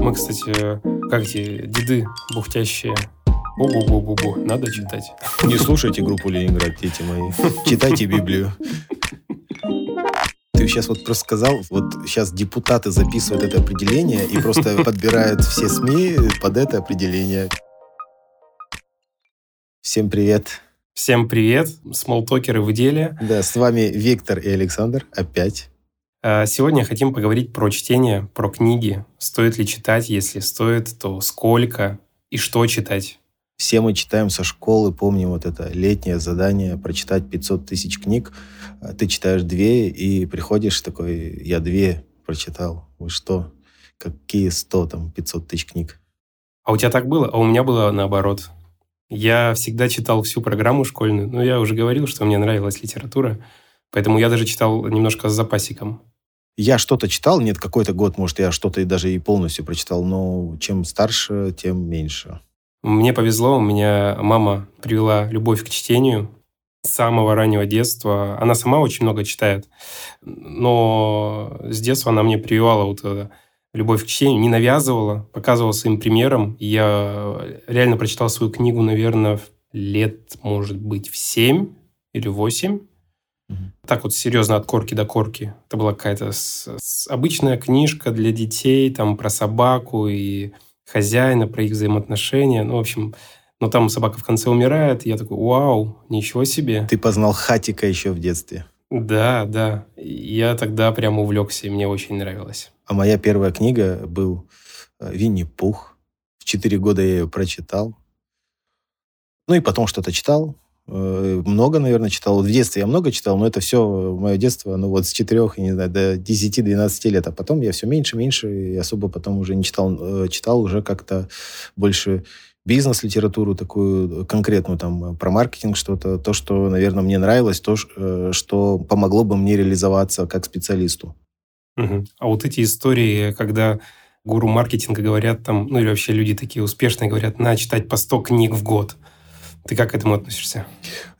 Мы, кстати, как эти деды бухтящие. Бу-бу-бу-бу-бу. Надо читать. Не слушайте группу Ленинград, дети мои. Читайте Библию. Ты сейчас вот просто сказал, вот сейчас депутаты записывают это определение и просто подбирают все СМИ под это определение. Всем привет. Всем привет. Смолтокеры в деле. Да, с вами Виктор и Александр опять. А, сегодня хотим поговорить про чтение, про книги. Стоит ли читать? Если стоит, то сколько и что читать? Все мы читаем со школы, помним вот это летнее задание прочитать 500 тысяч книг. А ты читаешь две и приходишь такой, я две прочитал. Вы что? Какие 100 там, 500 тысяч книг? А у тебя так было? А у меня было наоборот. Я всегда читал всю программу школьную. Ну, я уже говорил, что мне нравилась литература. Поэтому я даже читал немножко с запасиком. Я что-то читал, нет, какой-то год, может, я что-то даже и полностью прочитал, но чем старше, тем меньше. Мне повезло, у меня мама привела любовь к чтению с самого раннего детства. Она сама очень много читает, но с детства она мне прививала вот любовь к чтению, не навязывала, показывала своим примером. Я реально прочитал свою книгу, наверное, лет, может быть, в семь или восемь. Так вот серьезно от корки до корки. Это была какая-то с, с обычная книжка для детей, там про собаку и хозяина, про их взаимоотношения. Ну, в общем, но там собака в конце умирает, и я такой, вау, ничего себе. Ты познал хатика еще в детстве. Да, да. Я тогда прям увлекся, и мне очень нравилось. А моя первая книга был э, «Винни-Пух». В четыре года я ее прочитал. Ну и потом что-то читал. Э, много, наверное, читал. Вот в детстве я много читал, но это все мое детство, ну вот с 4, не знаю, до 10-12 лет. А потом я все меньше, меньше, и особо потом уже не читал. Э, читал уже как-то больше бизнес-литературу такую конкретную, там, про маркетинг что-то, то, что, наверное, мне нравилось, то, э, что помогло бы мне реализоваться как специалисту. Угу. А вот эти истории, когда гуру маркетинга говорят там, ну или вообще люди такие успешные говорят, на читать по 100 книг в год – ты как к этому относишься?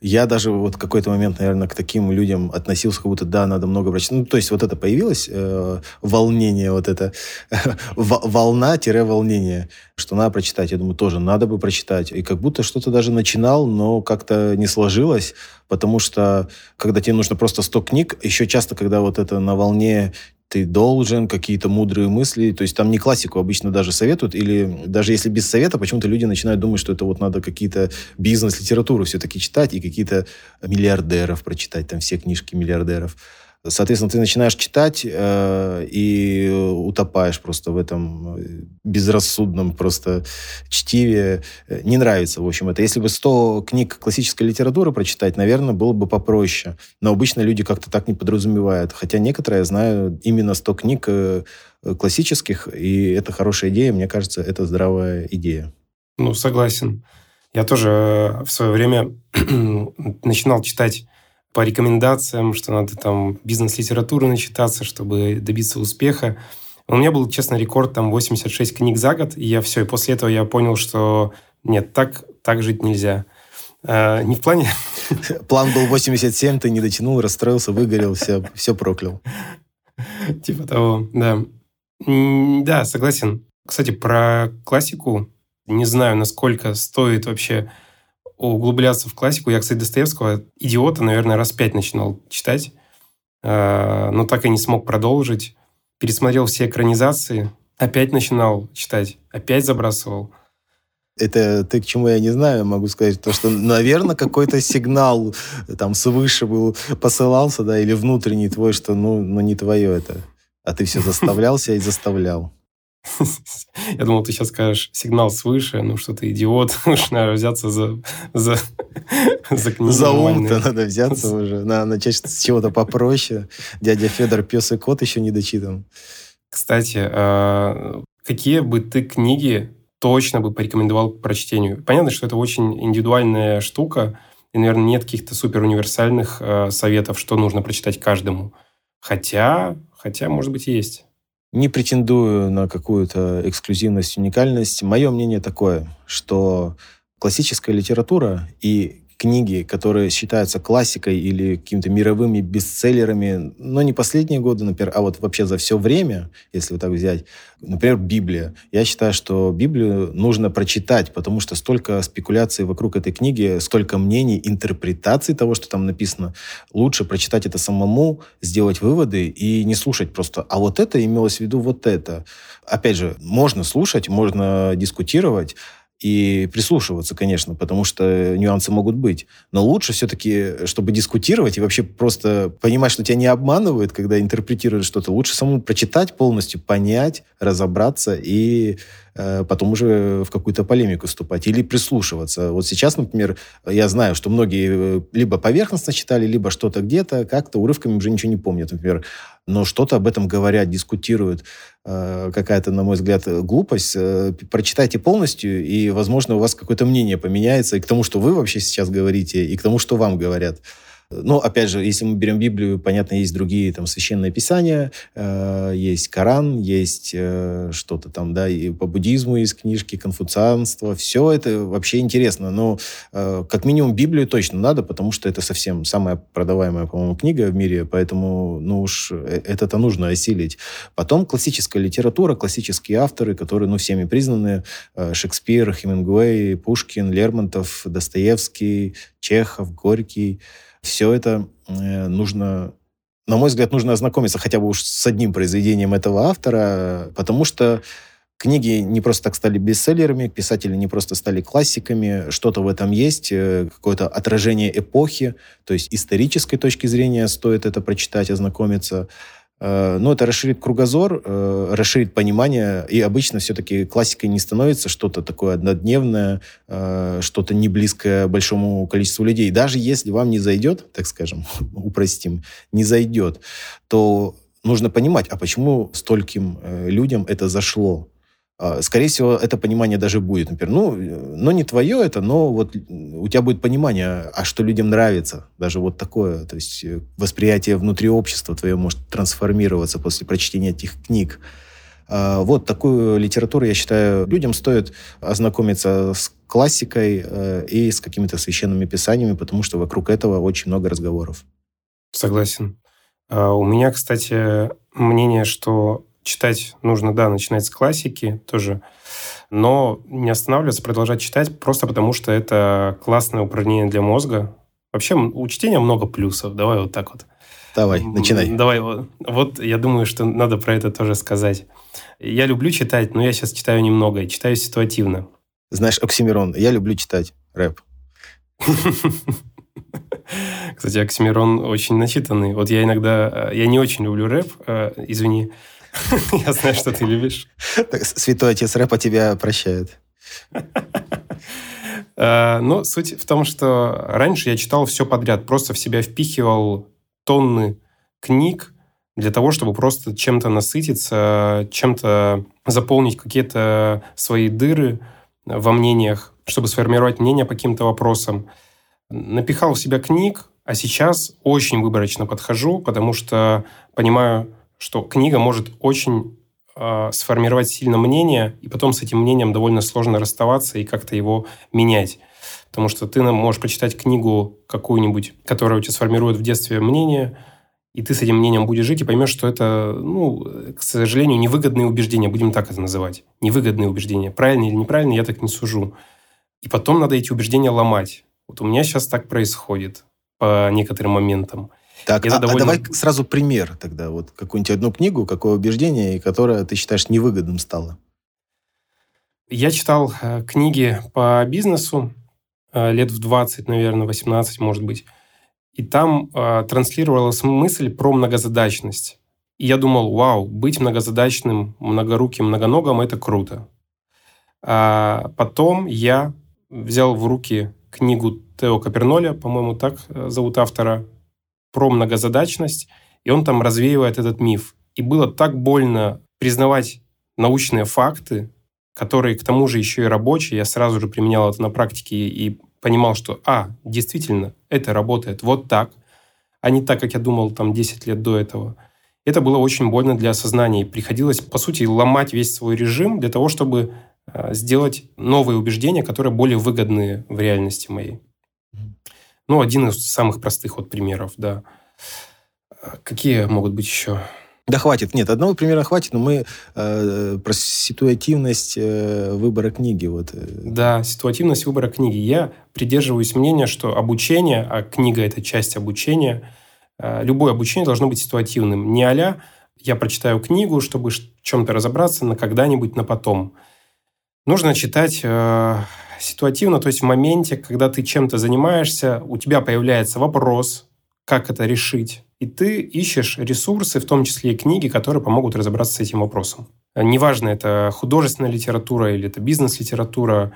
Я даже вот в какой-то момент, наверное, к таким людям относился, как будто, да, надо много прочитать. Ну, то есть вот это появилось, э, волнение вот это, волна-волнение, что надо прочитать. Я думаю, тоже надо бы прочитать. И как будто что-то даже начинал, но как-то не сложилось, потому что когда тебе нужно просто 100 книг, еще часто, когда вот это на волне ты должен, какие-то мудрые мысли. То есть там не классику обычно даже советуют, или даже если без совета, почему-то люди начинают думать, что это вот надо какие-то бизнес-литературу все-таки читать и какие-то миллиардеров прочитать, там все книжки миллиардеров. Соответственно, ты начинаешь читать э, и утопаешь просто в этом э, безрассудном просто чтиве. Не нравится, в общем, это. Если бы 100 книг классической литературы прочитать, наверное, было бы попроще. Но обычно люди как-то так не подразумевают. Хотя некоторые, я знаю, именно 100 книг э, классических, и это хорошая идея. Мне кажется, это здравая идея. Ну, согласен. Я тоже э, в свое время начинал читать по рекомендациям, что надо там бизнес-литературу начитаться, чтобы добиться успеха. У меня был, честно, рекорд там 86 книг за год, и я все, и после этого я понял, что нет, так, так жить нельзя. А, не в плане... План был 87, ты не дотянул, расстроился, выгорел, все, все проклял. Типа того, да. Да, согласен. Кстати, про классику не знаю, насколько стоит вообще углубляться в классику. Я, кстати, Достоевского «Идиота», наверное, раз пять начинал читать, э, но так и не смог продолжить. Пересмотрел все экранизации, опять начинал читать, опять забрасывал. Это ты к чему я не знаю, могу сказать, то, что, наверное, какой-то сигнал там свыше был, посылался, да, или внутренний твой, что, ну, ну не твое это. А ты все заставлялся и заставлял. Я думал, ты сейчас скажешь сигнал свыше, ну что ты идиот, уж надо взяться за, за, за книгу. За ум-то надо взяться уже, надо начать с чего-то попроще. Дядя Федор, пес и кот еще не дочитан. Кстати, а, какие бы ты книги точно бы порекомендовал к прочтению? Понятно, что это очень индивидуальная штука, и, наверное, нет каких-то супер универсальных а, советов, что нужно прочитать каждому. Хотя, хотя, может быть, и есть. Не претендую на какую-то эксклюзивность, уникальность. Мое мнение такое, что классическая литература и книги, которые считаются классикой или какими-то мировыми бестселлерами, но не последние годы, например, а вот вообще за все время, если вот так взять, например, Библия. Я считаю, что Библию нужно прочитать, потому что столько спекуляций вокруг этой книги, столько мнений, интерпретаций того, что там написано. Лучше прочитать это самому, сделать выводы и не слушать просто, а вот это имелось в виду вот это. Опять же, можно слушать, можно дискутировать, и прислушиваться, конечно, потому что нюансы могут быть. Но лучше все-таки, чтобы дискутировать и вообще просто понимать, что тебя не обманывают, когда интерпретируют что-то, лучше самому прочитать полностью, понять, разобраться и потом уже в какую-то полемику вступать или прислушиваться. Вот сейчас, например, я знаю, что многие э, либо поверхностно читали, либо что-то где-то, как-то урывками уже ничего не помнят, например. Но что-то об этом говорят, дискутируют. Э, какая-то, на мой взгляд, глупость. Прочитайте полностью, и, возможно, у вас какое-то мнение поменяется и к тому, что вы вообще сейчас говорите, и к тому, что вам говорят. Но, опять же, если мы берем Библию, понятно, есть другие там священные писания, э, есть Коран, есть э, что-то там, да, и по буддизму есть книжки, конфуцианство. Все это вообще интересно. Но э, как минимум Библию точно надо, потому что это совсем самая продаваемая, по-моему, книга в мире, поэтому, ну уж, э, это-то нужно осилить. Потом классическая литература, классические авторы, которые, ну, всеми признаны, э, Шекспир, Хемингуэй, Пушкин, Лермонтов, Достоевский, Чехов, Горький – все это э, нужно на мой взгляд, нужно ознакомиться хотя бы уж с одним произведением этого автора, потому что книги не просто так стали бестселлерами, писатели не просто стали классиками, что-то в этом есть, э, какое-то отражение эпохи, то есть исторической точки зрения стоит это прочитать, ознакомиться. Э, но это расширит кругозор, э, расширит понимание, и обычно все-таки классикой не становится что-то такое однодневное, э, что-то не близкое большому количеству людей. Даже если вам не зайдет, так скажем, упростим, не зайдет, то нужно понимать, а почему стольким людям это зашло. А, скорее всего, это понимание даже будет. Например, ну, но не твое это, но вот у тебя будет понимание, а что людям нравится. Даже вот такое. То есть э, восприятие внутри общества твое может трансформироваться после прочтения этих книг. А, вот такую литературу, я считаю, людям стоит ознакомиться с классикой э, и с какими-то священными писаниями, потому что вокруг этого очень много разговоров. Согласен. А, у меня, кстати, мнение, что читать нужно, да, начинать с классики тоже, но не останавливаться, продолжать читать просто потому, что это классное упражнение для мозга. Вообще у чтения много плюсов, давай вот так вот. Давай, начинай. Давай, вот, вот я думаю, что надо про это тоже сказать. Я люблю читать, но я сейчас читаю немного, читаю ситуативно. Знаешь, Оксимирон, я люблю читать рэп. Кстати, Оксимирон очень начитанный. Вот я иногда... Я не очень люблю рэп, э, извини, Я знаю, что ты любишь. Святой отец рэпа тебя прощает. А, ну, суть в том, что раньше я читал все подряд, просто в себя впихивал тонны книг для того, чтобы просто чем-то насытиться, чем-то заполнить какие-то свои дыры во мнениях, чтобы сформировать мнение по каким-то вопросам. Напихал в себя книг, а сейчас очень выборочно подхожу, потому что понимаю, что книга может очень э, сформировать сильно мнение, и потом с этим мнением довольно сложно расставаться и как-то его менять. Потому что ты можешь почитать книгу какую-нибудь, которая у тебя сформирует в детстве мнение, и ты с этим мнением будешь жить и поймешь, что это, ну, к сожалению, невыгодные убеждения, будем так это называть. Невыгодные убеждения. Правильно или неправильно, я так не сужу. И потом надо эти убеждения ломать. Вот у меня сейчас так происходит по некоторым моментам. Так, а, довольно... а давай сразу пример тогда. Вот какую-нибудь одну книгу, какое убеждение, которое ты считаешь невыгодным стало. Я читал э, книги по бизнесу э, лет в 20, наверное, 18, может быть. И там э, транслировалась мысль про многозадачность. И я думал, вау, быть многозадачным, многоруким, многоногом – это круто. А потом я взял в руки книгу Тео Каперноля, по-моему, так зовут автора, про многозадачность, и он там развеивает этот миф. И было так больно признавать научные факты, которые к тому же еще и рабочие. Я сразу же применял это на практике и понимал, что, а, действительно, это работает вот так, а не так, как я думал там 10 лет до этого. Это было очень больно для осознания. И приходилось, по сути, ломать весь свой режим для того, чтобы э, сделать новые убеждения, которые более выгодные в реальности моей. Ну, один из самых простых вот примеров, да. Какие могут быть еще? Да хватит. Нет, одного примера хватит, но мы э, про ситуативность э, выбора книги. Вот. Э. Да, ситуативность выбора книги. Я придерживаюсь мнения, что обучение, а книга – это часть обучения, э, любое обучение должно быть ситуативным. Не а я прочитаю книгу, чтобы в чем-то разобраться на когда-нибудь, на потом. Нужно читать э, ситуативно, то есть в моменте, когда ты чем-то занимаешься, у тебя появляется вопрос, как это решить и ты ищешь ресурсы, в том числе и книги, которые помогут разобраться с этим вопросом. Неважно, это художественная литература или это бизнес-литература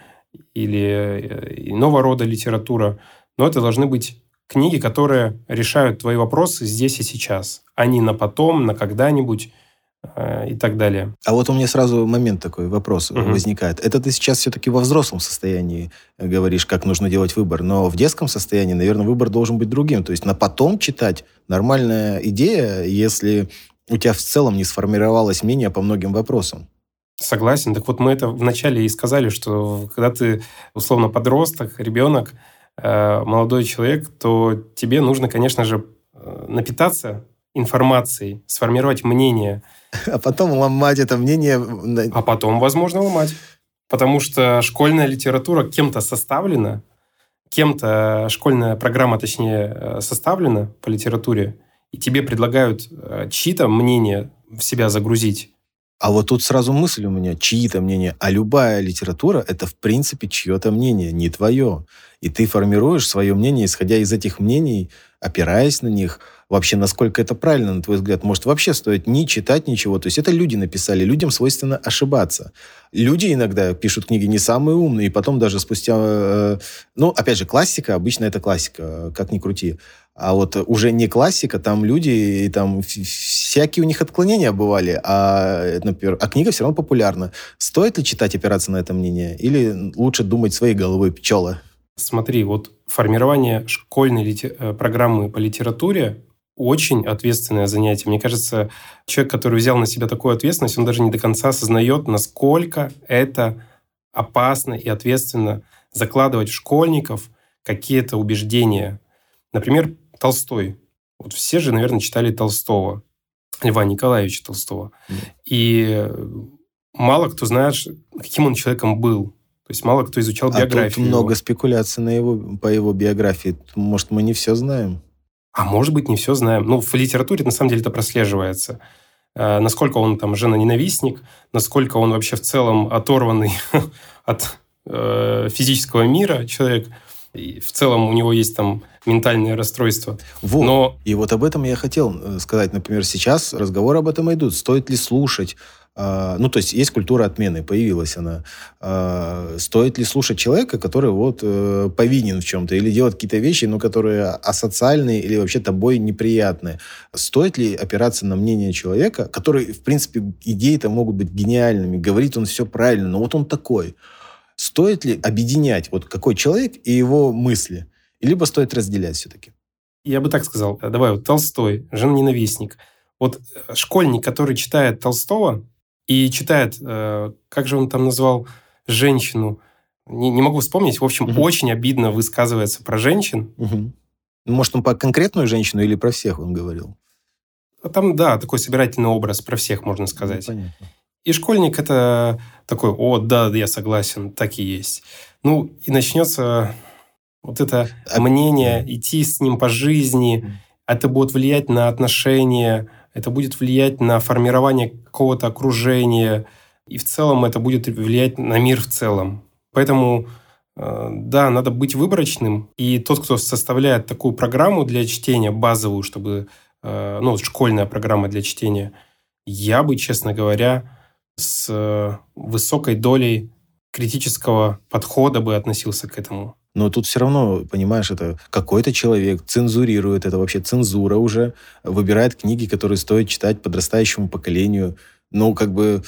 или э, иного рода литература, но это должны быть книги, которые решают твои вопросы здесь и сейчас, а не на потом, на когда-нибудь и так далее. А вот у меня сразу момент такой, вопрос угу. возникает. Это ты сейчас все-таки во взрослом состоянии э, говоришь, как нужно делать выбор, но в детском состоянии, наверное, выбор должен быть другим. То есть на потом читать нормальная идея, если у тебя в целом не сформировалось мнение по многим вопросам. Согласен. Так вот мы это вначале и сказали, что когда ты условно подросток, ребенок, э, молодой человек, то тебе нужно, конечно же, напитаться информацией, сформировать мнение – а потом ломать это мнение. А потом, возможно, ломать. Потому что школьная литература кем-то составлена, кем-то школьная программа, точнее, э, составлена по литературе, и тебе предлагают э, чьи-то мнения в себя загрузить. А вот тут сразу мысль у меня, чьи-то мнения. А любая литература – это, в принципе, чье-то мнение, не твое. И ты формируешь свое мнение, исходя из этих мнений, опираясь на них – вообще, насколько это правильно, на твой взгляд? Может, вообще стоит не читать ничего? То есть это люди написали, людям свойственно ошибаться. Люди иногда пишут книги не самые умные, и потом даже спустя... Э, ну, опять же, классика, обычно это классика, как ни крути. А вот уже не классика, там люди, и там всякие у них отклонения бывали, а, например, а книга все равно популярна. Стоит ли читать, опираться на это мнение? Или лучше думать своей головой пчелы? Смотри, вот формирование школьной литер... Э, программы по литературе очень ответственное занятие. Мне кажется, человек, который взял на себя такую ответственность, он даже не до конца осознает, насколько это опасно и ответственно закладывать в школьников какие-то убеждения. Например, Толстой. Вот все же, наверное, читали Толстого, Льва Николаевича Толстого. Mm. И мало кто знает, каким он человеком был. То есть мало кто изучал а биографию. Тут много спекуляций на его, по его биографии. Может, мы не все знаем? А может быть, не все знаем. Ну, в литературе на самом деле это прослеживается. Э, насколько он там жена-ненавистник, насколько он вообще в целом оторванный от э, физического мира человек. И в целом у него есть там ментальное расстройство. Вот. Но... И вот об этом я хотел э, сказать. Например, сейчас разговоры об этом идут. Стоит ли слушать а, ну, то есть есть культура отмены, появилась она. А, стоит ли слушать человека, который вот э, повинен в чем-то или делать какие-то вещи, но которые асоциальные или вообще тобой неприятные? Стоит ли опираться на мнение человека, который, в принципе, идеи-то могут быть гениальными, говорит он все правильно, но вот он такой. Стоит ли объединять вот какой человек и его мысли? Либо стоит разделять все-таки? Я бы так сказал. Давай, вот Толстой, жена-ненавистник. Вот школьник, который читает Толстого, и читает, э, как же он там назвал женщину, не, не могу вспомнить, в общем, угу. очень обидно высказывается про женщин. Угу. Может, он про конкретную женщину или про всех он говорил? Там, да, такой собирательный образ про всех, можно сказать. Ну, понятно. И школьник это такой, о, да, я согласен, так и есть. Ну, и начнется вот это а... мнение, идти с ним по жизни, это будет влиять на отношения, это будет влиять на формирование какого-то окружения, и в целом это будет влиять на мир в целом. Поэтому, э, да, надо быть выборочным, и тот, кто составляет такую программу для чтения, базовую, чтобы, э, ну, школьная программа для чтения, я бы, честно говоря, с э, высокой долей критического подхода бы относился к этому. Но тут все равно, понимаешь, это какой-то человек цензурирует, это вообще цензура уже, выбирает книги, которые стоит читать подрастающему поколению. Ну, как бы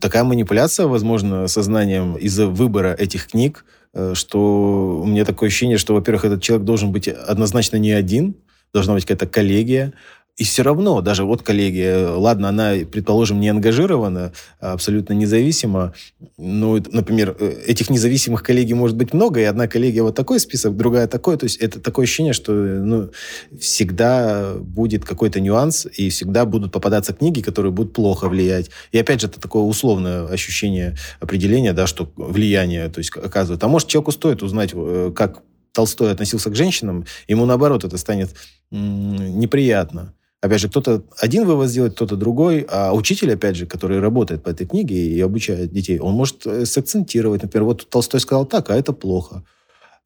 такая манипуляция, возможно, сознанием из-за выбора этих книг, э, что у меня такое ощущение, что, во-первых, этот человек должен быть однозначно не один, должна быть какая-то коллегия, и все равно, даже вот коллеги, ладно, она, предположим, не ангажирована, а абсолютно независима. Ну, например, э, этих независимых коллеги может быть много, и одна коллегия вот такой список, другая такой. То есть это такое ощущение, что ну, всегда будет какой-то нюанс, и всегда будут попадаться книги, которые будут плохо влиять. И опять же, это такое условное ощущение определения, да, что влияние, то есть оказывает. А может, человеку стоит узнать, э, как Толстой относился к женщинам, ему наоборот это станет неприятно. Опять же, кто-то один вывод сделает, кто-то другой, а учитель, опять же, который работает по этой книге и обучает детей, он может э, сакцентировать. Например, вот Толстой сказал так, а это плохо.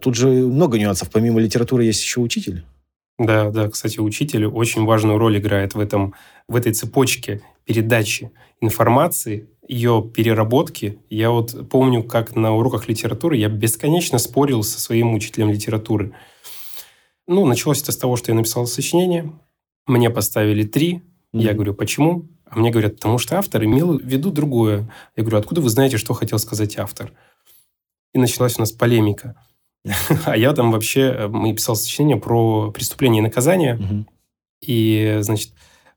Тут же много нюансов. Помимо литературы есть еще учитель. Да, да, кстати, учитель очень важную роль играет в, этом, в этой цепочке передачи информации, ее переработки. Я вот помню, как на уроках литературы я бесконечно спорил со своим учителем литературы. Ну, началось это с того, что я написал сочинение, мне поставили три. Mm-hmm. Я говорю, почему? А мне говорят, потому что автор имел в виду другое. Я говорю, откуда вы знаете, что хотел сказать автор? И началась у нас полемика. А я там вообще, э, мы писал сочинение про преступление и наказание. И, значит,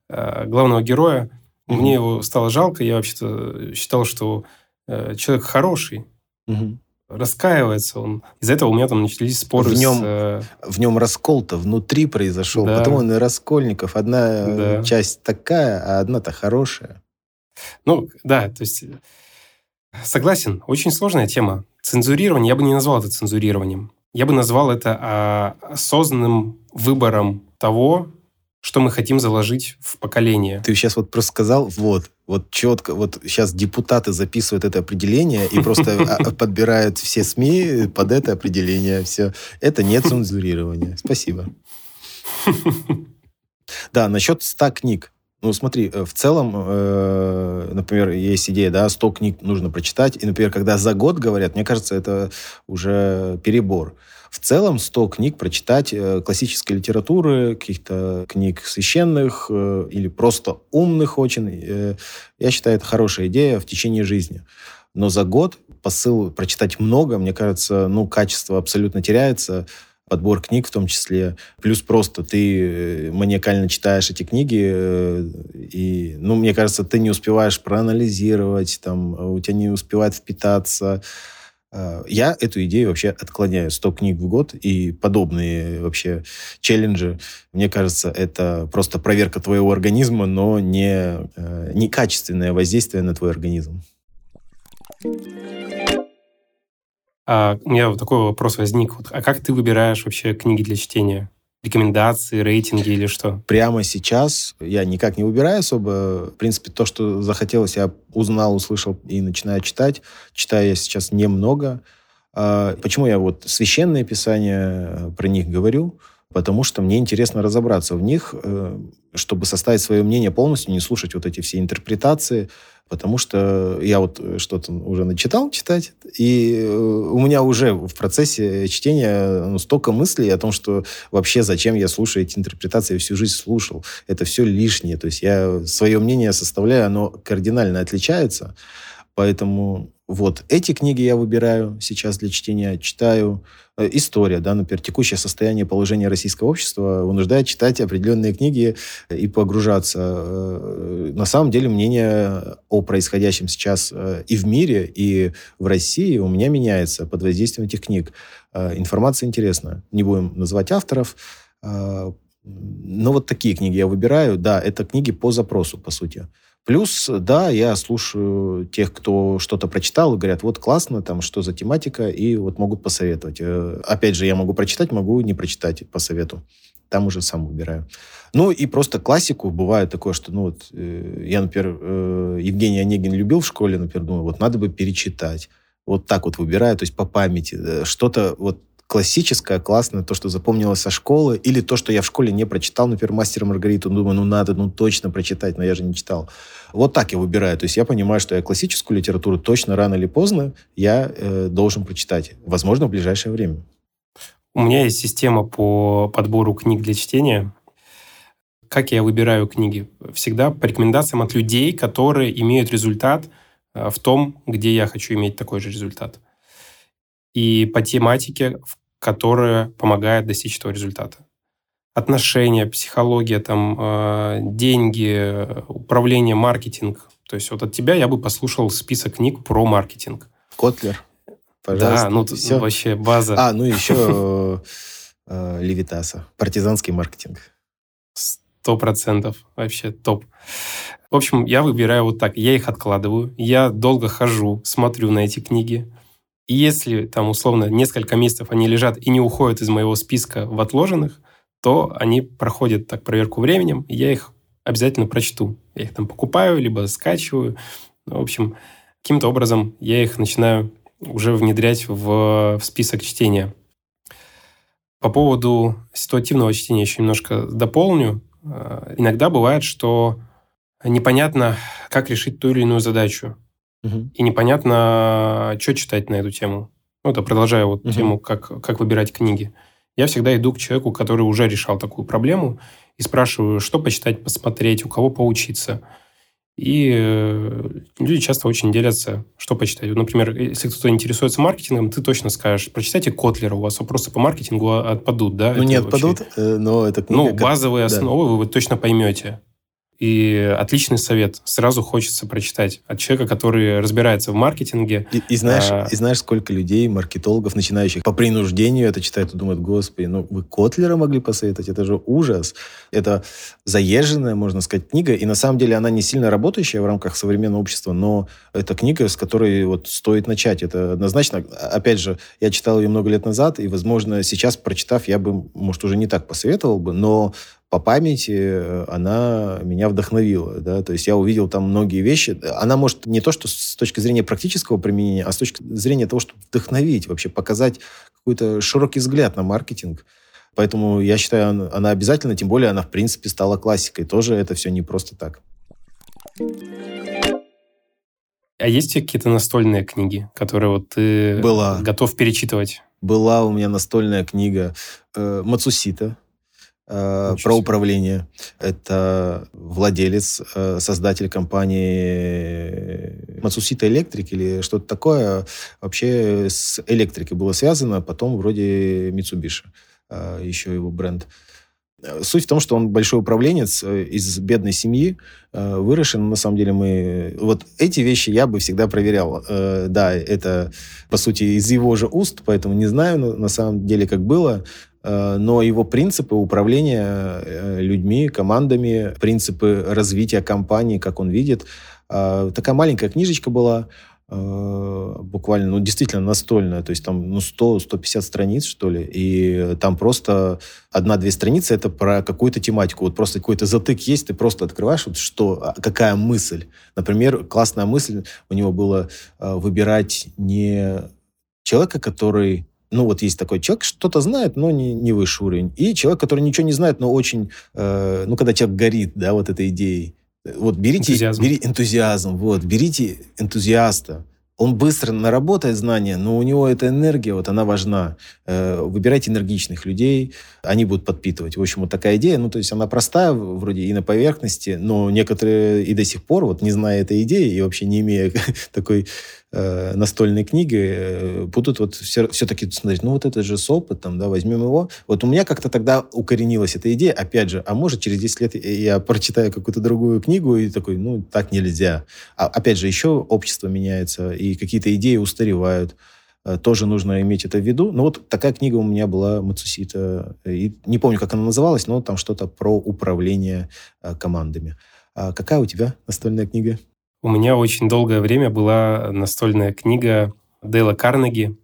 э, главного героя, мне его стало жалко. Я вообще-то считал, что э, человек хороший раскаивается он. Из-за этого у меня там начались споры в нем, с... Э, в нем раскол-то внутри произошел. Да. Потом он и Раскольников. Одна да. часть такая, а одна-то хорошая. Ну, да, то есть... Согласен, очень сложная тема. Цензурирование, я бы не назвал это цензурированием. Я бы назвал это а, осознанным выбором того, что мы хотим заложить в поколение. Ты сейчас вот просто сказал, вот, вот четко, вот сейчас депутаты записывают это определение и просто а, подбирают все СМИ под это определение. Все. Это не цензурирование. Спасибо. Да, насчет 100 книг. Ну, смотри, э, в целом, э, например, есть идея, да, 100 книг нужно прочитать. И, например, когда за год говорят, мне кажется, это уже перебор. В целом 100 книг прочитать э, классической литературы, каких-то книг священных э, или просто умных очень, э, я считаю, это хорошая идея в течение жизни. Но за год посыл прочитать много, мне кажется, ну, качество абсолютно теряется подбор книг в том числе. Плюс просто ты маниакально читаешь эти книги, и, ну, мне кажется, ты не успеваешь проанализировать, там, у тебя не успевает впитаться. Э, я эту идею вообще отклоняю. 100 книг в год и подобные вообще челленджи. Мне кажется, это просто проверка твоего организма, но не, э, не качественное воздействие на твой организм. А у меня вот такой вопрос возник. А как ты выбираешь вообще книги для чтения? Рекомендации, рейтинги или что? Прямо сейчас я никак не выбираю особо. В принципе, то, что захотелось, я узнал, услышал и начинаю читать. Читаю я сейчас немного. А почему я вот священные писания э, про них говорю? Потому что мне интересно разобраться в них, э, чтобы составить свое мнение полностью, не слушать вот эти все интерпретации, потому что я вот э, что-то уже начитал читать, и э, у меня уже в процессе чтения ну, столько мыслей о том, что вообще зачем я слушаю эти интерпретации, я всю жизнь слушал. Это все лишнее. То есть я свое мнение составляю, оно кардинально отличается. Поэтому вот эти книги я выбираю сейчас для чтения, читаю. Э, история, да, например, текущее состояние положения российского общества вынуждает читать определенные книги и погружаться. Э, на самом деле мнение о происходящем сейчас э, и в мире, и в России у меня меняется под воздействием этих книг. Информация интересна. Не будем называть авторов, но вот такие книги я выбираю. Да, это книги по запросу, по сути. Плюс, да, я слушаю тех, кто что-то прочитал, и говорят, вот классно, там, что за тематика, и вот могут посоветовать. Э, опять же, я могу прочитать, могу не прочитать по совету. Там уже сам выбираю. Ну, и просто классику. Бывает такое, что, ну, вот, э, я, например, э, Евгений Онегин любил в школе, например, думаю, вот надо бы перечитать. Вот так вот выбираю, то есть по памяти. Что-то вот классическое, классное, то, что запомнилось со школы, или то, что я в школе не прочитал, например, «Мастера Маргариту», думаю, ну надо, ну точно прочитать, но я же не читал. Вот так я выбираю. То есть я понимаю, что я классическую литературу точно рано или поздно я э, должен прочитать. Возможно, в ближайшее время. У меня есть система по подбору книг для чтения. Как я выбираю книги? Всегда по рекомендациям от людей, которые имеют результат э, в том, где я хочу иметь такой же результат. И по тематике, которая помогает достичь этого результата. отношения, психология, там, э, деньги, управление, маркетинг. То есть вот от тебя я бы послушал список книг про маркетинг. Котлер, пожалуйста. Да, ну все. вообще база. А, ну еще э, Левитаса, партизанский маркетинг. Сто процентов. Вообще топ. В общем, я выбираю вот так. Я их откладываю. Я долго хожу, смотрю на эти книги. И если там условно несколько месяцев они лежат и не уходят из моего списка в отложенных, то они проходят так проверку временем, и я их обязательно прочту. Я их там покупаю, либо скачиваю. Ну, в общем, каким-то образом я их начинаю уже внедрять в, в список чтения. По поводу ситуативного чтения еще немножко дополню. Э, иногда бывает, что непонятно, как решить ту или иную задачу. Угу. И непонятно, что читать на эту тему. Ну, это продолжая вот угу. тему, как, как выбирать книги. Я всегда иду к человеку, который уже решал такую проблему, и спрашиваю, что почитать, посмотреть, у кого поучиться. И э, люди часто очень делятся, что почитать. Например, если кто-то интересуется маркетингом, ты точно скажешь, прочитайте Котлера, у вас вопросы по маркетингу отпадут, да? Ну, это не отпадут, вообще... Э, но это книга... Ну, базовые как... основы да. вы точно поймете. И отличный совет. Сразу хочется прочитать от человека, который разбирается в маркетинге. И, и, знаешь, а... и знаешь, сколько людей, маркетологов, начинающих по принуждению это читают и думают, господи, ну вы Котлера могли посоветовать? Это же ужас. Это заезженная, можно сказать, книга. И на самом деле она не сильно работающая в рамках современного общества, но это книга, с которой вот стоит начать. Это однозначно. Опять же, я читал ее много лет назад, и, возможно, сейчас, прочитав, я бы, может, уже не так посоветовал бы, но по памяти э, она меня вдохновила. Да? То есть я увидел там многие вещи. Она может не то, что с точки зрения практического применения, а с точки зрения того, чтобы вдохновить, вообще показать какой-то широкий взгляд на маркетинг. Поэтому я считаю, она обязательно, тем более она, в принципе, стала классикой. Тоже это все не просто так. А есть какие-то настольные книги, которые вот ты Была. готов перечитывать? Была у меня настольная книга э, Мацусита э, про управление. Это владелец, э, создатель компании Matsusita Electric или что-то такое. Вообще с электрикой было связано, потом вроде Mitsubishi, э, еще его бренд. Суть в том, что он большой управленец э, из бедной семьи, э, выросший. На самом деле мы... Вот эти вещи я бы всегда проверял. Э, да, это, по сути, из его же уст, поэтому не знаю на самом деле, как было. Э, но его принципы управления э, людьми, командами, принципы развития компании, как он видит. Э, такая маленькая книжечка была, буквально, ну, действительно настольная, то есть там, ну, 100-150 страниц, что ли, и там просто одна-две страницы это про какую-то тематику, вот просто какой-то затык есть, ты просто открываешь, вот что, а, какая мысль. Например, классная мысль у него было выбирать не человека, который ну, вот есть такой человек, что-то знает, но не, не высший уровень. И человек, который ничего не знает, но очень, э, ну, когда человек горит, да, вот этой идеей. Вот берите энтузиазм. Бери, энтузиазм, вот, берите энтузиаста. Он быстро наработает знания, но у него эта энергия, вот она важна. Э, выбирайте энергичных людей, они будут подпитывать. В общем, вот такая идея, ну, то есть она простая вроде и на поверхности, но некоторые и до сих пор, вот не зная этой идеи и вообще не имея такой э, настольной книги э, будут вот все, все-таки смотреть, ну вот это же с опытом, да, возьмем его. Вот у меня как-то тогда укоренилась эта идея, опять же, а может через 10 лет я прочитаю какую-то другую книгу и такой, ну так нельзя. А, опять же, еще общество меняется, и какие-то идеи устаревают. Э, тоже нужно иметь это в виду. Но вот такая книга у меня была Мацусита. И не помню, как она называлась, но там что-то про управление э, командами. А какая у тебя настольная книга? У меня очень долгое время была настольная книга Дейла Карнеги.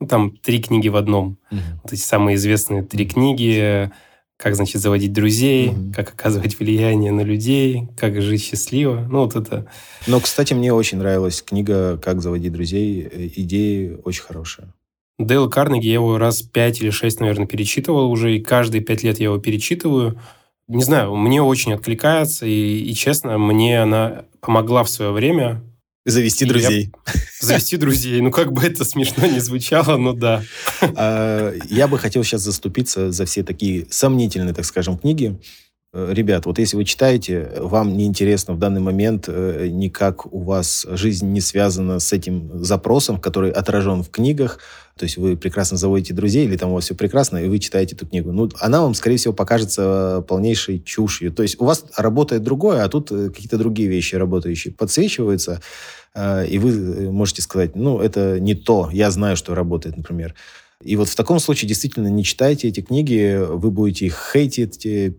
Ну, там три книги в одном. Угу. Вот эти самые известные три книги. Как, значит, заводить друзей, угу. как оказывать влияние на людей, как жить счастливо. Ну, вот это... Но, кстати, мне очень нравилась книга «Как заводить друзей». Идеи очень хорошие. Дейл Карнеги, я его раз пять или шесть, наверное, перечитывал уже, и каждые пять лет я его перечитываю не знаю, мне очень откликается, и, и честно, мне она помогла в свое время. Завести друзей. Я... Завести друзей. Ну, как бы это смешно не звучало, но да. А, я бы хотел сейчас заступиться за все такие сомнительные, так скажем, книги. Э, ребят, вот если вы читаете, вам не интересно в данный момент, э, никак у вас жизнь не связана с этим запросом, который отражен в книгах, то есть вы прекрасно заводите друзей, или там у вас все прекрасно, и вы читаете эту книгу. Ну, она вам, скорее всего, покажется полнейшей чушью. То есть у вас работает другое, а тут э, какие-то другие вещи работающие подсвечиваются, и вы можете сказать, ну, это не то, я знаю, что работает, например. И вот в таком случае действительно не читайте эти книги, вы будете их хейтить, э,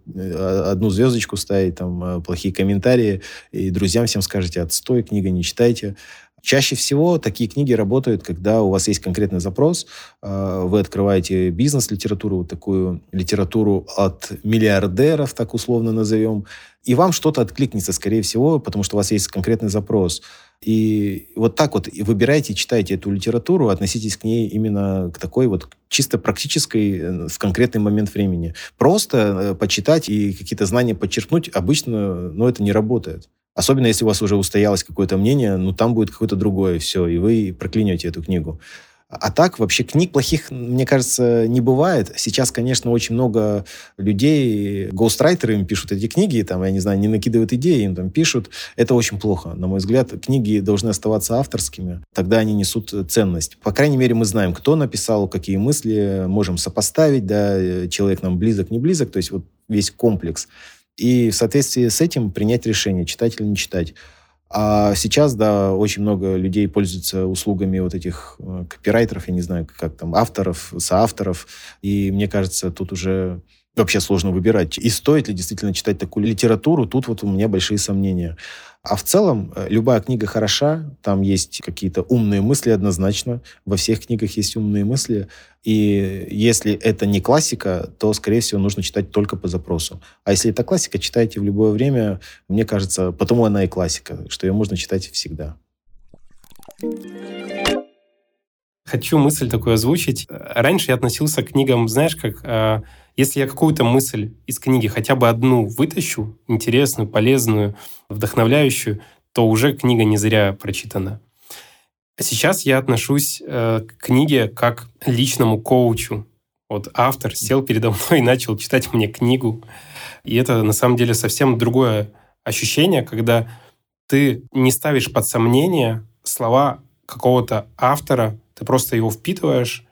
одну звездочку ставить, там, э, плохие комментарии, и друзьям всем скажете, отстой, книга не читайте. Чаще всего такие книги работают, когда у вас есть конкретный запрос, э, вы открываете бизнес-литературу, вот такую литературу от миллиардеров, так условно назовем, и вам что-то откликнется, скорее всего, потому что у вас есть конкретный запрос – и вот так вот выбирайте, читайте эту литературу, относитесь к ней именно к такой вот чисто практической э, в конкретный момент времени. Просто э, почитать и какие-то знания подчеркнуть обычно, ну, это не работает. Особенно если у вас уже устоялось какое-то мнение, ну, там будет какое-то другое все, и вы проклянете эту книгу. А так вообще книг плохих, мне кажется, не бывает. Сейчас, конечно, очень много людей, гоустрайтеры им пишут эти книги, там, я не знаю, не накидывают идеи, им там пишут. Это очень плохо. На мой взгляд, книги должны оставаться авторскими. Тогда они несут ценность. По крайней мере, мы знаем, кто написал, какие мысли, можем сопоставить, да, человек нам близок, не близок, то есть вот весь комплекс. И в соответствии с этим принять решение, читать или не читать. А сейчас, да, очень много людей пользуются услугами вот этих э, копирайтеров, я не знаю, как там, авторов, соавторов. И мне кажется, тут уже вообще сложно выбирать. И стоит ли действительно читать такую литературу, тут вот у меня большие сомнения. А в целом э, любая книга хороша, там есть какие-то умные мысли однозначно, во всех книгах есть умные мысли, и если это не классика, то, скорее всего, нужно читать только по запросу. А если это классика, читайте в любое время, мне кажется, потому она и классика, что ее можно читать всегда. Хочу мысль такую озвучить. Раньше я относился к книгам, знаешь, как э, если я какую-то мысль из книги хотя бы одну вытащу, интересную, полезную, вдохновляющую, то уже книга не зря прочитана. А сейчас я отношусь э, к книге как личному коучу. Вот автор сел передо мной и начал читать мне книгу. И это на самом деле совсем другое ощущение, когда ты не ставишь под сомнение слова какого-то автора, ты просто его впитываешь,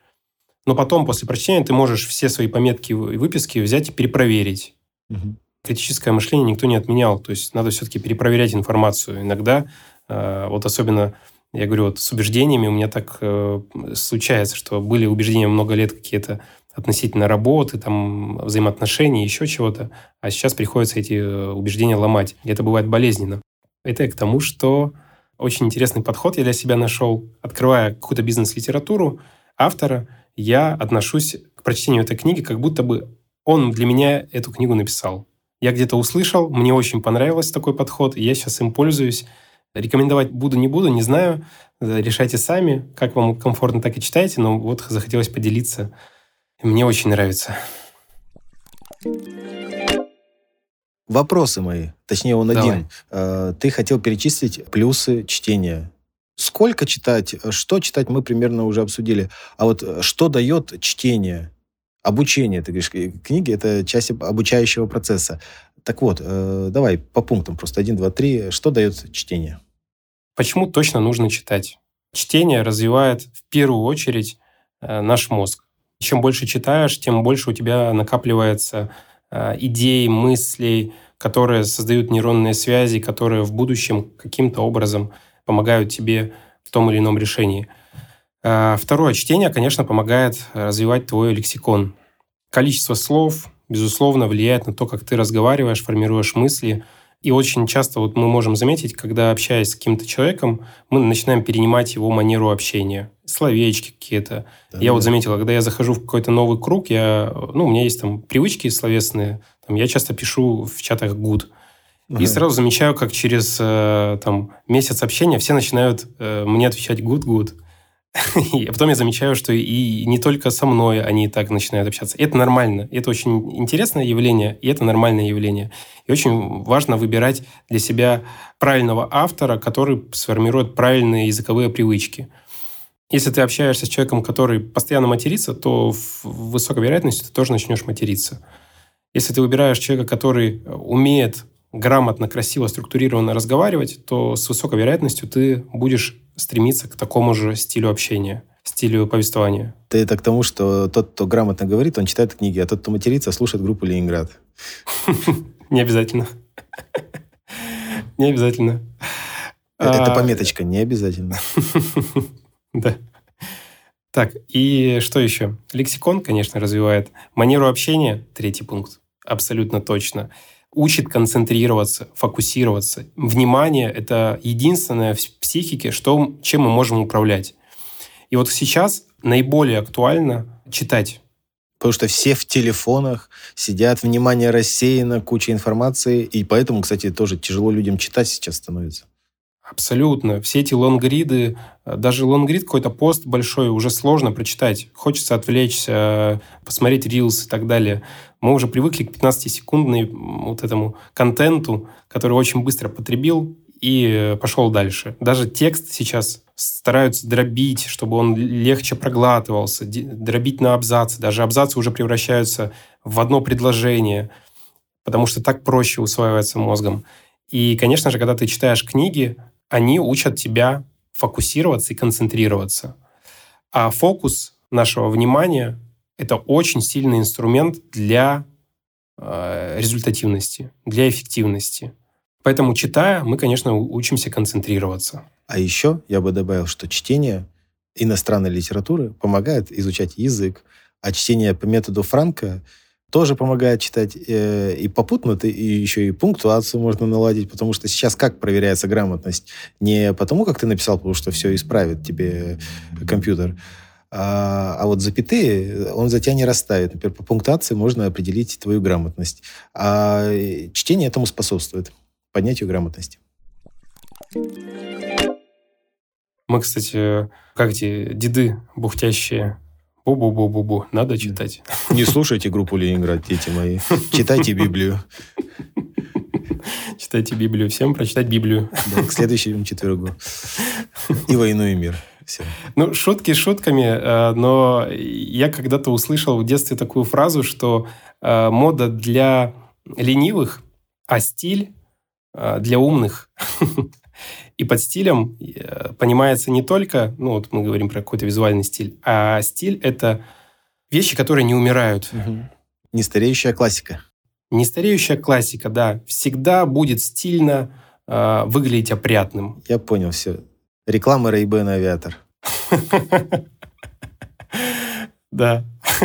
но потом, после прочтения, ты можешь все свои пометки и выписки взять и перепроверить. Угу. Критическое мышление никто не отменял. То есть надо все-таки перепроверять информацию. Иногда, э, вот особенно, я говорю, вот с убеждениями у меня так э, случается, что были убеждения много лет какие-то относительно работы, там, взаимоотношений, еще чего-то, а сейчас приходится эти э, убеждения ломать. И это бывает болезненно. Это к тому, что очень интересный подход я для себя нашел. Открывая какую-то бизнес-литературу автора, я отношусь к прочтению этой книги, как будто бы он для меня эту книгу написал. Я где-то услышал, мне очень понравился такой подход, и я сейчас им пользуюсь. Рекомендовать буду, не буду, не знаю. Решайте сами, как вам комфортно, так и читайте, но вот захотелось поделиться. Мне очень нравится. Вопросы мои, точнее он Давай. один. Э, ты хотел перечислить плюсы чтения. Сколько читать, что читать, мы примерно уже обсудили. А вот э, что дает чтение? Обучение, ты говоришь, книги – это часть обучающего процесса. Так вот, э, давай по пунктам, просто один, два, три. Что дает чтение? Почему точно нужно читать? Чтение развивает в первую очередь наш мозг. Чем больше читаешь, тем больше у тебя накапливается идей, мыслей, которые создают нейронные связи, которые в будущем каким-то образом – помогают тебе в том или ином решении. А, второе, чтение, конечно, помогает развивать твой лексикон. Количество слов, безусловно, влияет на то, как ты разговариваешь, формируешь мысли. И очень часто вот мы можем заметить, когда общаясь с каким-то человеком, мы начинаем перенимать его манеру общения, словечки какие-то. Да, я да. вот заметил, когда я захожу в какой-то новый круг, я, ну, у меня есть там привычки словесные, там, я часто пишу в чатах good. И сразу замечаю, как через э, там, месяц общения все начинают э, мне отвечать good-good. И потом я замечаю, что и не только со мной они так начинают общаться. Это нормально. Это очень интересное явление, и это нормальное явление. И очень важно выбирать для себя правильного автора, который сформирует правильные языковые привычки. Если ты общаешься с человеком, который постоянно матерится, то в высокой вероятности ты тоже начнешь материться. Если ты выбираешь человека, который умеет грамотно, красиво, структурированно разговаривать, то с высокой вероятностью ты будешь стремиться к такому же стилю общения, стилю повествования. Ты это к тому, что тот, кто грамотно говорит, он читает книги, а тот, кто матерится, слушает группу «Ленинград». Не обязательно. Не обязательно. Это а, пометочка, не обязательно. Да. Так, и что еще? Лексикон, конечно, развивает. Манеру общения, третий пункт, абсолютно точно. Учит концентрироваться, фокусироваться. Внимание – это единственное в психике, что, чем мы можем управлять. И вот сейчас наиболее актуально читать. Потому что все в телефонах сидят, внимание рассеяно, куча информации. И поэтому, кстати, тоже тяжело людям читать сейчас становится. Абсолютно. Все эти лонгриды, э, даже лонгрид какой-то пост большой уже сложно прочитать. Хочется отвлечься, посмотреть рилс и так далее. Мы уже привыкли к 15-секундной вот этому контенту, который очень быстро потребил и пошел дальше. Даже текст сейчас стараются дробить, чтобы он легче проглатывался, дробить на абзацы. Даже абзацы уже превращаются в одно предложение, потому что так проще усваивается мозгом. И, конечно же, когда ты читаешь книги, они учат тебя фокусироваться и концентрироваться. А фокус нашего внимания – это очень сильный инструмент для э, результативности, для эффективности. Поэтому, читая, мы, конечно, учимся концентрироваться. А еще я бы добавил, что чтение иностранной литературы помогает изучать язык, а чтение по методу Франка тоже помогает читать. Э, и попутно ты и еще и пунктуацию можно наладить, потому что сейчас как проверяется грамотность? Не потому, как ты написал, потому что все исправит тебе компьютер, а, а вот запятые он за тебя не расставит. Например, по пунктуации можно определить твою грамотность. А чтение этому способствует, поднятию грамотности. Мы, кстати, как эти деды бухтящие, Бу-бу-бу-бу-бу. Надо читать. Не слушайте группу Ленинград, дети мои. Читайте Библию. Читайте Библию. Всем прочитать Библию. Да, к следующему четвергу. И «Войну и мир». Всем. Ну, шутки шутками, э, но я когда-то услышал в детстве такую фразу, что э, мода для ленивых, а стиль э, для умных. И под стилем э, понимается не только, ну вот мы говорим про какой-то визуальный стиль, а стиль — это вещи, которые не умирают. Угу. Нестареющая классика. Нестареющая классика, да. Всегда будет стильно э, выглядеть опрятным. Я понял все. Реклама Ray-Ban Авиатор. Да.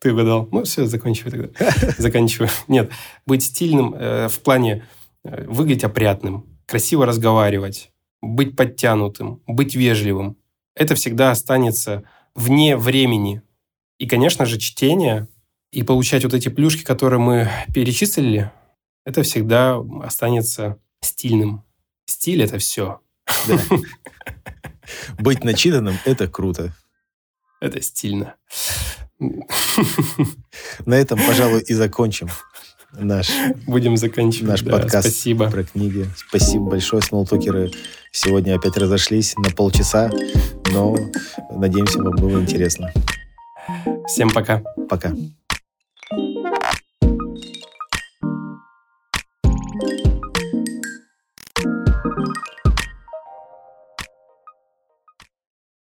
Ты угадал. Ну, все, заканчивай тогда. Заканчиваю. Нет, быть стильным э, в плане э, выглядеть опрятным, красиво разговаривать, быть подтянутым, быть вежливым. Это всегда останется вне времени. И, конечно же, чтение и получать вот эти плюшки, которые мы перечислили, это всегда останется стильным. Стиль — это все. Да. Быть начитанным — это круто. Это стильно. На этом, пожалуй, и закончим наш, Будем заканчивать. Наш да, подкаст спасибо. про книги. Спасибо большое, смолтокеры. Сегодня опять разошлись на полчаса, но надеемся, вам было интересно. Всем пока. Пока.